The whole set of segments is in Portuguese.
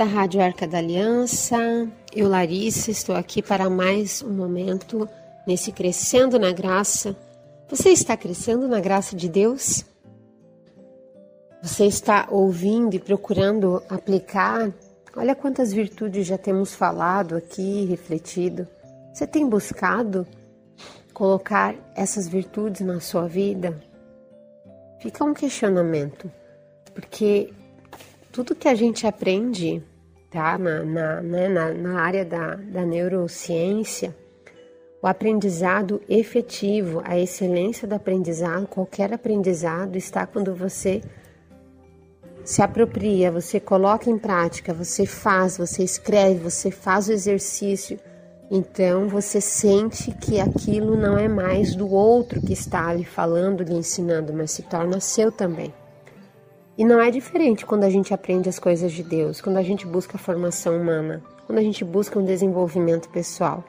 da Rádio Arca da Aliança, eu, Larissa, estou aqui para mais um momento nesse Crescendo na Graça. Você está crescendo na graça de Deus? Você está ouvindo e procurando aplicar? Olha quantas virtudes já temos falado aqui, refletido. Você tem buscado colocar essas virtudes na sua vida? Fica um questionamento, porque tudo que a gente aprende tá, na, na, né, na, na área da, da neurociência, o aprendizado efetivo, a excelência do aprendizado, qualquer aprendizado está quando você se apropria, você coloca em prática, você faz, você escreve, você faz o exercício. Então você sente que aquilo não é mais do outro que está ali falando, lhe ensinando, mas se torna seu também. E não é diferente quando a gente aprende as coisas de Deus, quando a gente busca a formação humana, quando a gente busca um desenvolvimento pessoal.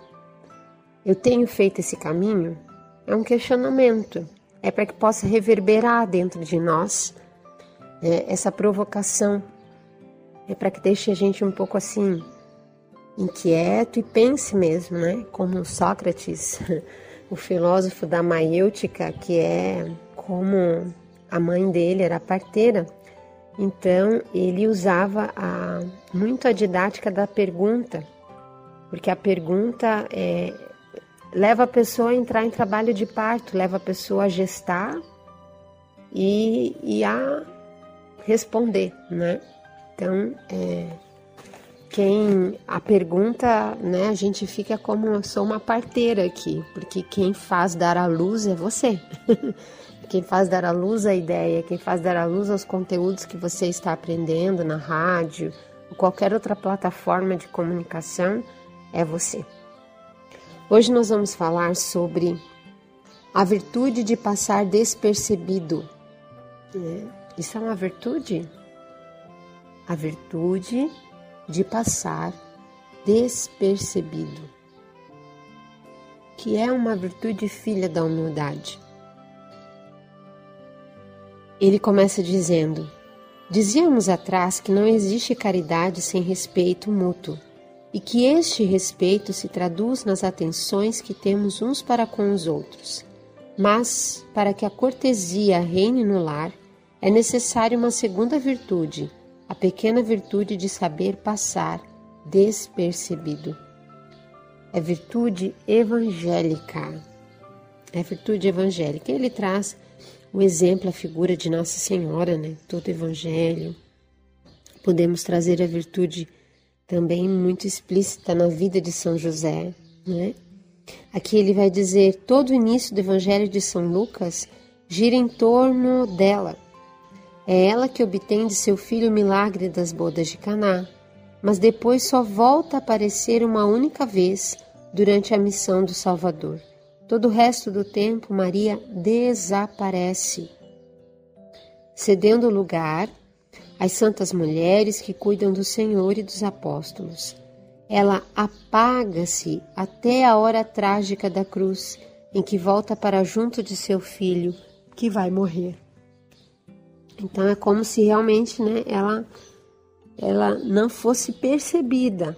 Eu tenho feito esse caminho? É um questionamento. É para que possa reverberar dentro de nós é, essa provocação. É para que deixe a gente um pouco assim inquieto e pense mesmo, né? Como Sócrates, o filósofo da maiêutica, que é como a mãe dele era parteira, então ele usava a, muito a didática da pergunta, porque a pergunta é, leva a pessoa a entrar em trabalho de parto, leva a pessoa a gestar e, e a responder, né? Então, é, quem a pergunta, né? A gente fica como eu sou uma parteira aqui, porque quem faz dar a luz é você. quem faz dar à luz a ideia, quem faz dar à luz aos conteúdos que você está aprendendo na rádio ou qualquer outra plataforma de comunicação é você. Hoje nós vamos falar sobre a virtude de passar despercebido. É, isso é uma virtude? A virtude de passar despercebido, que é uma virtude filha da humildade. Ele começa dizendo: Dizíamos atrás que não existe caridade sem respeito mútuo e que este respeito se traduz nas atenções que temos uns para com os outros. Mas, para que a cortesia reine no lar, é necessária uma segunda virtude, a pequena virtude de saber passar despercebido. É virtude evangélica. É virtude evangélica. Ele traz o exemplo, a figura de Nossa Senhora, né? Todo evangelho. Podemos trazer a virtude também muito explícita na vida de São José, né? Aqui ele vai dizer: todo o início do evangelho de São Lucas gira em torno dela. É ela que obtém de seu filho o milagre das bodas de Caná, mas depois só volta a aparecer uma única vez durante a missão do Salvador. Todo o resto do tempo, Maria desaparece, cedendo lugar às santas mulheres que cuidam do Senhor e dos apóstolos. Ela apaga-se até a hora trágica da cruz, em que volta para junto de seu filho, que vai morrer. Então é como se realmente, né, ela ela não fosse percebida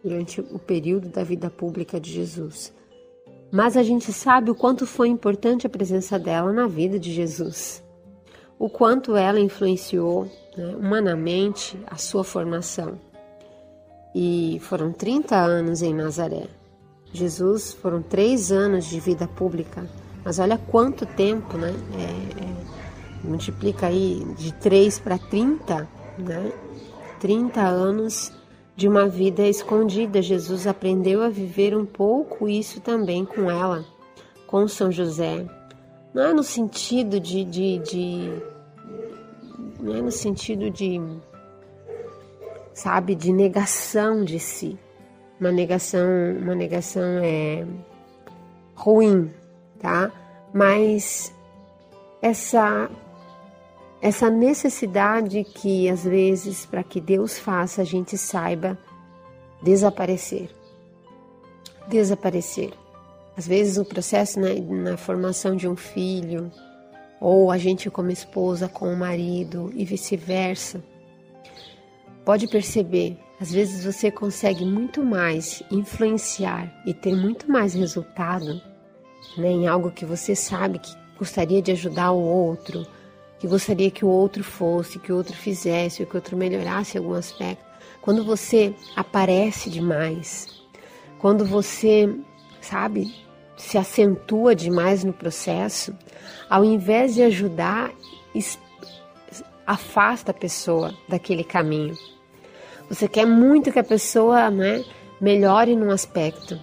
durante o período da vida pública de Jesus mas a gente sabe o quanto foi importante a presença dela na vida de Jesus, o quanto ela influenciou né, humanamente a sua formação. E foram 30 anos em Nazaré. Jesus foram três anos de vida pública, mas olha quanto tempo, né? É, é, multiplica aí de 3 para 30, né? 30 anos de uma vida escondida. Jesus aprendeu a viver um pouco isso também com ela, com São José. Não é no sentido de, de, de não é no sentido de, sabe, de negação de si. Uma negação, uma negação é ruim, tá? Mas essa essa necessidade que às vezes para que Deus faça a gente saiba desaparecer. Desaparecer. Às vezes o processo na, na formação de um filho, ou a gente como esposa com o marido e vice-versa. pode perceber, às vezes você consegue muito mais influenciar e ter muito mais resultado né, em algo que você sabe que gostaria de ajudar o outro, que gostaria que o outro fosse, que o outro fizesse, que o outro melhorasse algum aspecto. Quando você aparece demais, quando você, sabe, se acentua demais no processo, ao invés de ajudar, afasta a pessoa daquele caminho. Você quer muito que a pessoa né, melhore num aspecto,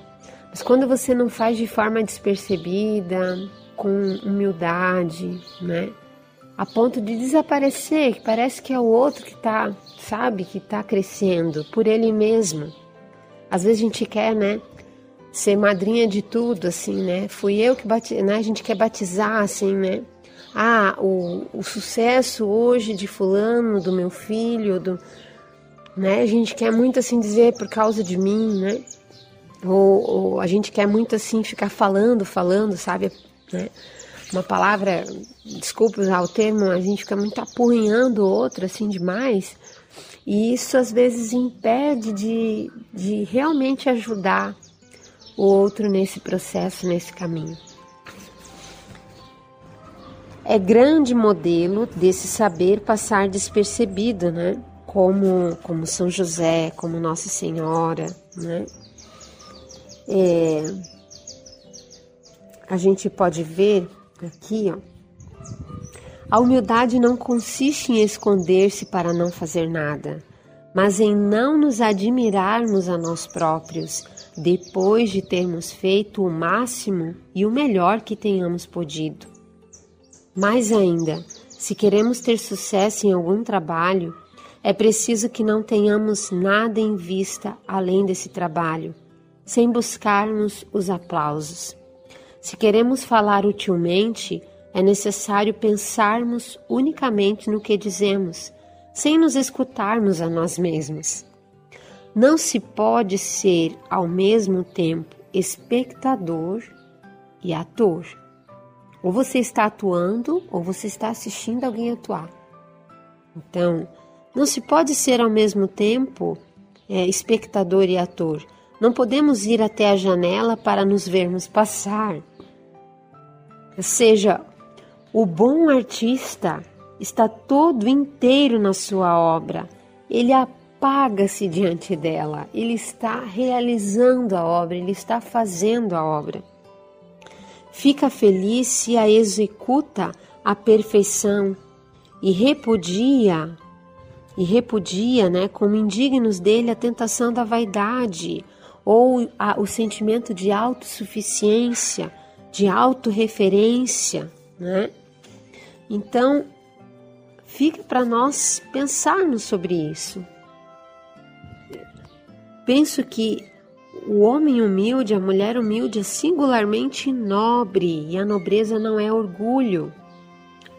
mas quando você não faz de forma despercebida, com humildade, né, a ponto de desaparecer, que parece que é o outro que está, sabe, que está crescendo por ele mesmo. Às vezes a gente quer, né, ser madrinha de tudo, assim, né? Fui eu que bati, né? A gente quer batizar, assim, né? Ah, o, o sucesso hoje de fulano, do meu filho, do, né? A gente quer muito assim dizer por causa de mim, né? Ou, ou a gente quer muito assim ficar falando, falando, sabe? Né? Uma palavra, desculpe usar o termo, a gente fica muito apurrinhando o outro assim demais. E isso às vezes impede de, de realmente ajudar o outro nesse processo, nesse caminho. É grande modelo desse saber passar despercebido, né? como, como São José, como Nossa Senhora, né? É, a gente pode ver aqui, ó, a humildade não consiste em esconder-se para não fazer nada, mas em não nos admirarmos a nós próprios, depois de termos feito o máximo e o melhor que tenhamos podido. Mais ainda, se queremos ter sucesso em algum trabalho, é preciso que não tenhamos nada em vista além desse trabalho, sem buscarmos os aplausos. Se queremos falar utilmente, é necessário pensarmos unicamente no que dizemos, sem nos escutarmos a nós mesmos. Não se pode ser ao mesmo tempo espectador e ator. Ou você está atuando ou você está assistindo alguém atuar. Então, não se pode ser ao mesmo tempo é, espectador e ator. Não podemos ir até a janela para nos vermos passar. Seja, o bom artista está todo inteiro na sua obra. Ele apaga-se diante dela. Ele está realizando a obra, ele está fazendo a obra. Fica feliz se a executa à perfeição e repudia e repudia, né, como indignos dele a tentação da vaidade ou a, o sentimento de autossuficiência, de autorreferência, né? Então, fica para nós pensarmos sobre isso. Penso que o homem humilde, a mulher humilde é singularmente nobre e a nobreza não é orgulho.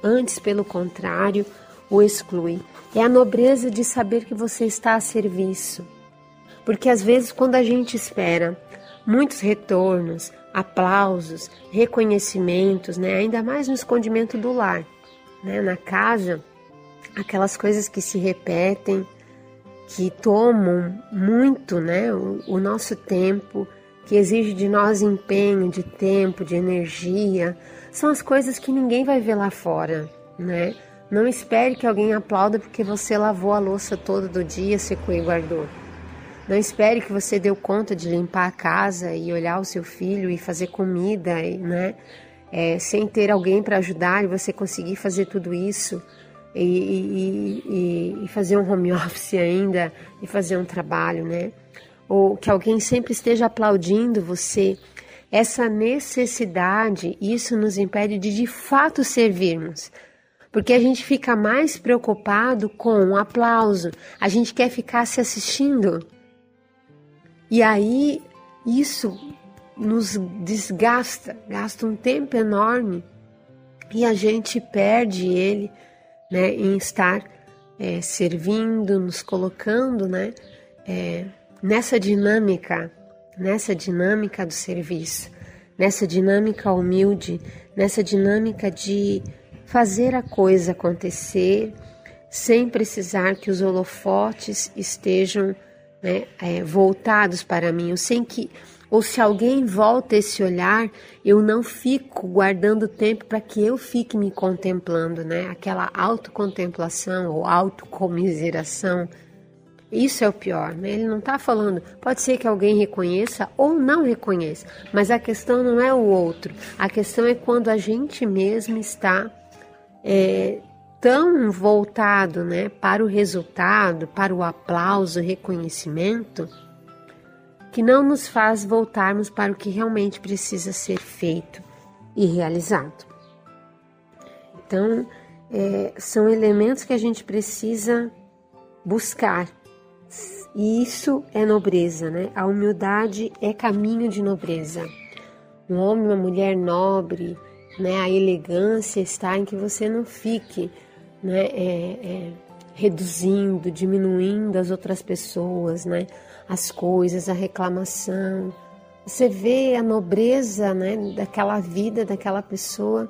Antes, pelo contrário, o exclui. É a nobreza de saber que você está a serviço. Porque às vezes, quando a gente espera muitos retornos, aplausos, reconhecimentos, né? ainda mais no escondimento do lar, né? na casa, aquelas coisas que se repetem, que tomam muito né? o, o nosso tempo, que exige de nós empenho, de tempo, de energia, são as coisas que ninguém vai ver lá fora, né? Não espere que alguém aplauda porque você lavou a louça toda do dia, secou e guardou. Não espere que você deu conta de limpar a casa e olhar o seu filho e fazer comida, né? É, sem ter alguém para ajudar e você conseguir fazer tudo isso e, e, e, e fazer um home office ainda e fazer um trabalho, né? Ou que alguém sempre esteja aplaudindo você. Essa necessidade, isso nos impede de de fato servirmos porque a gente fica mais preocupado com o um aplauso, a gente quer ficar se assistindo. E aí isso nos desgasta, gasta um tempo enorme e a gente perde ele né, em estar é, servindo, nos colocando né, é, nessa dinâmica, nessa dinâmica do serviço, nessa dinâmica humilde, nessa dinâmica de fazer a coisa acontecer, sem precisar que os holofotes estejam né, é, voltados para mim, ou sem que ou se alguém volta esse olhar, eu não fico guardando tempo para que eu fique me contemplando, né? Aquela autocontemplação ou autocomiseração. Isso é o pior, né? Ele não está falando. Pode ser que alguém reconheça ou não reconheça, mas a questão não é o outro. A questão é quando a gente mesmo está é, tão voltado, né, para o resultado, para o aplauso, reconhecimento que não nos faz voltarmos para o que realmente precisa ser feito e realizado. Então, é, são elementos que a gente precisa buscar. E isso é nobreza, né? A humildade é caminho de nobreza. Um homem, uma mulher nobre, né? A elegância está em que você não fique, né? É, é, reduzindo, diminuindo as outras pessoas, né? as coisas, a reclamação. Você vê a nobreza né, daquela vida, daquela pessoa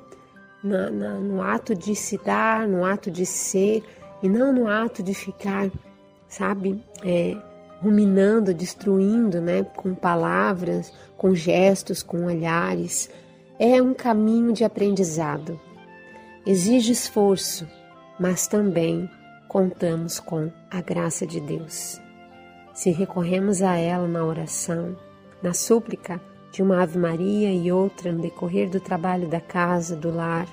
na, na, no ato de se dar, no ato de ser, e não no ato de ficar, sabe, é, ruminando, destruindo, né, com palavras, com gestos, com olhares. É um caminho de aprendizado. Exige esforço, mas também contamos com a graça de Deus se recorremos a ela na oração, na súplica de uma Ave Maria e outra no decorrer do trabalho da casa, do lar,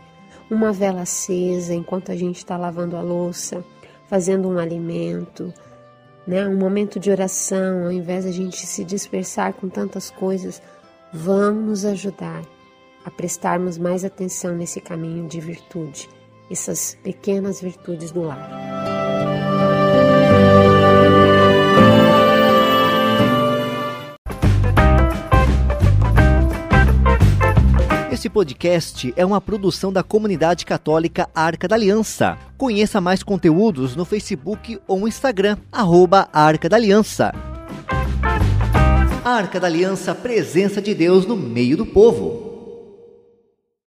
uma vela acesa enquanto a gente está lavando a louça, fazendo um alimento, né? um momento de oração, ao invés de a gente se dispersar com tantas coisas, vão nos ajudar a prestarmos mais atenção nesse caminho de virtude, essas pequenas virtudes do lar. Esse podcast é uma produção da comunidade católica Arca da Aliança. Conheça mais conteúdos no Facebook ou Instagram, arroba Arca da Aliança. Arca da Aliança, presença de Deus no meio do povo.